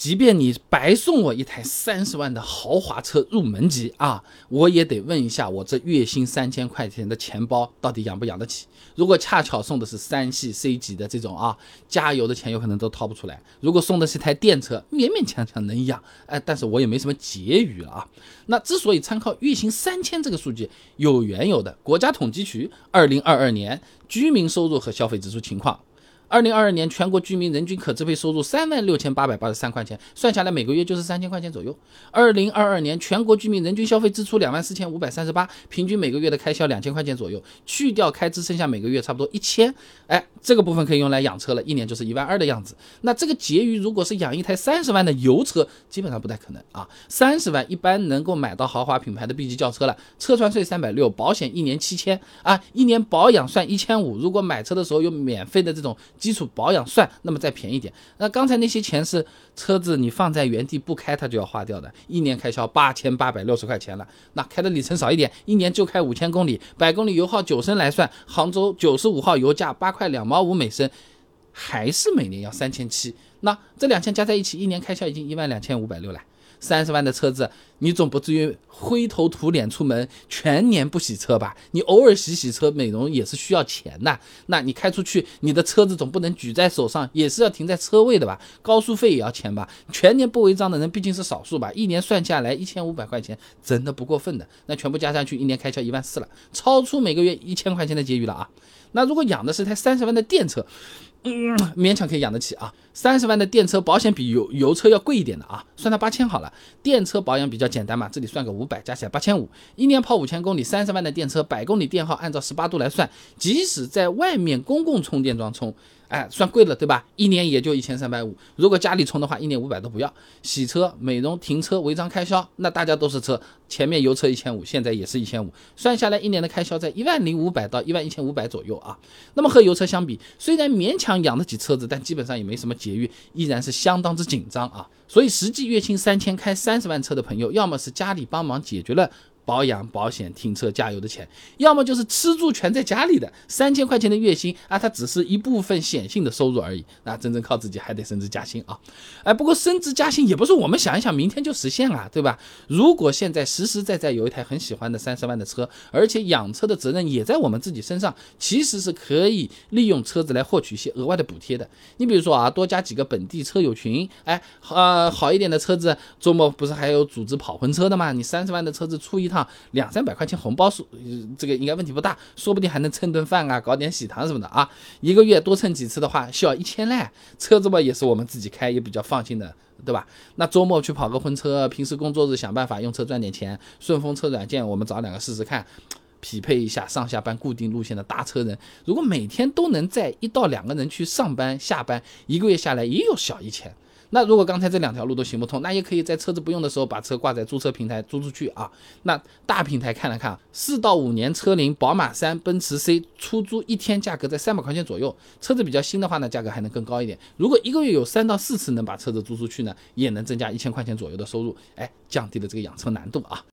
即便你白送我一台三十万的豪华车入门级啊，我也得问一下我这月薪三千块钱的钱包到底养不养得起。如果恰巧送的是三系 C 级的这种啊，加油的钱有可能都掏不出来。如果送的是台电车，勉勉强强能养，哎，但是我也没什么结余了啊。那之所以参考月薪三千这个数据，有缘由的。国家统计局二零二二年居民收入和消费支出情况。二零二二年全国居民人均可支配收入三万六千八百八十三块钱，算下来每个月就是三千块钱左右。二零二二年全国居民人均消费支出两万四千五百三十八，平均每个月的开销两千块钱左右，去掉开支剩下每个月差不多一千。哎，这个部分可以用来养车了，一年就是一万二的样子。那这个结余如果是养一台三十万的油车，基本上不太可能啊。三十万一般能够买到豪华品牌的 B 级轿车了，车船税三百六，保险一年七千啊，一年保养算一千五。如果买车的时候有免费的这种。基础保养算，那么再便宜点。那刚才那些钱是车子你放在原地不开，它就要花掉的，一年开销八千八百六十块钱了。那开的里程少一点，一年就开五千公里，百公里油耗九升来算，杭州九十五号油价八块两毛五每升，还是每年要三千七。那这两千加在一起，一年开销已经一万两千五百六了。三十万的车子，你总不至于灰头土脸出门，全年不洗车吧？你偶尔洗洗车美容也是需要钱的。那你开出去，你的车子总不能举在手上，也是要停在车位的吧？高速费也要钱吧？全年不违章的人毕竟是少数吧？一年算下来一千五百块钱，真的不过分的。那全部加上去，一年开销一万四了，超出每个月一千块钱的结余了啊！那如果养的是台三十万的电车，嗯，勉强可以养得起啊。三十万的电车保险比油油车要贵一点的啊，算它八千好了。电车保养比较简单嘛，这里算个五百，加起来八千五，一年跑五千公里，三十万的电车，百公里电耗按照十八度来算，即使在外面公共充电桩充。哎，算贵了，对吧？一年也就一千三百五。如果家里充的话，一年五百都不要。洗车、美容、停车违章开销，那大家都是车，前面油车一千五，现在也是一千五，算下来一年的开销在一万零五百到一万一千五百左右啊。那么和油车相比，虽然勉强养得起车子，但基本上也没什么节约，依然是相当之紧张啊。所以实际月薪三千开三十万车的朋友，要么是家里帮忙解决了。保养、保险、停车、加油的钱，要么就是吃住全在家里的三千块钱的月薪啊，它只是一部分显性的收入而已。那真正靠自己还得升职加薪啊！哎，不过升职加薪也不是我们想一想明天就实现啊，对吧？如果现在实实在在有一台很喜欢的三十万的车，而且养车的责任也在我们自己身上，其实是可以利用车子来获取一些额外的补贴的。你比如说啊，多加几个本地车友群，哎，呃，好一点的车子，周末不是还有组织跑婚车的吗？你三十万的车子出一趟。两三百块钱红包数，这个应该问题不大，说不定还能蹭顿饭啊，搞点喜糖什么的啊。一个月多蹭几次的话，需要一千嘞。车子嘛也是我们自己开，也比较放心的，对吧？那周末去跑个婚车，平时工作日想办法用车赚点钱。顺风车软件我们找两个试试看，匹配一下上下班固定路线的搭车人。如果每天都能载一到两个人去上班下班，一个月下来也有小一千。那如果刚才这两条路都行不通，那也可以在车子不用的时候把车挂在租车平台租出去啊。那大平台看了看，四到五年车龄，宝马三、奔驰 C 出租一天价格在三百块钱左右，车子比较新的话呢，价格还能更高一点。如果一个月有三到四次能把车子租出去呢，也能增加一千块钱左右的收入，哎，降低了这个养车难度啊。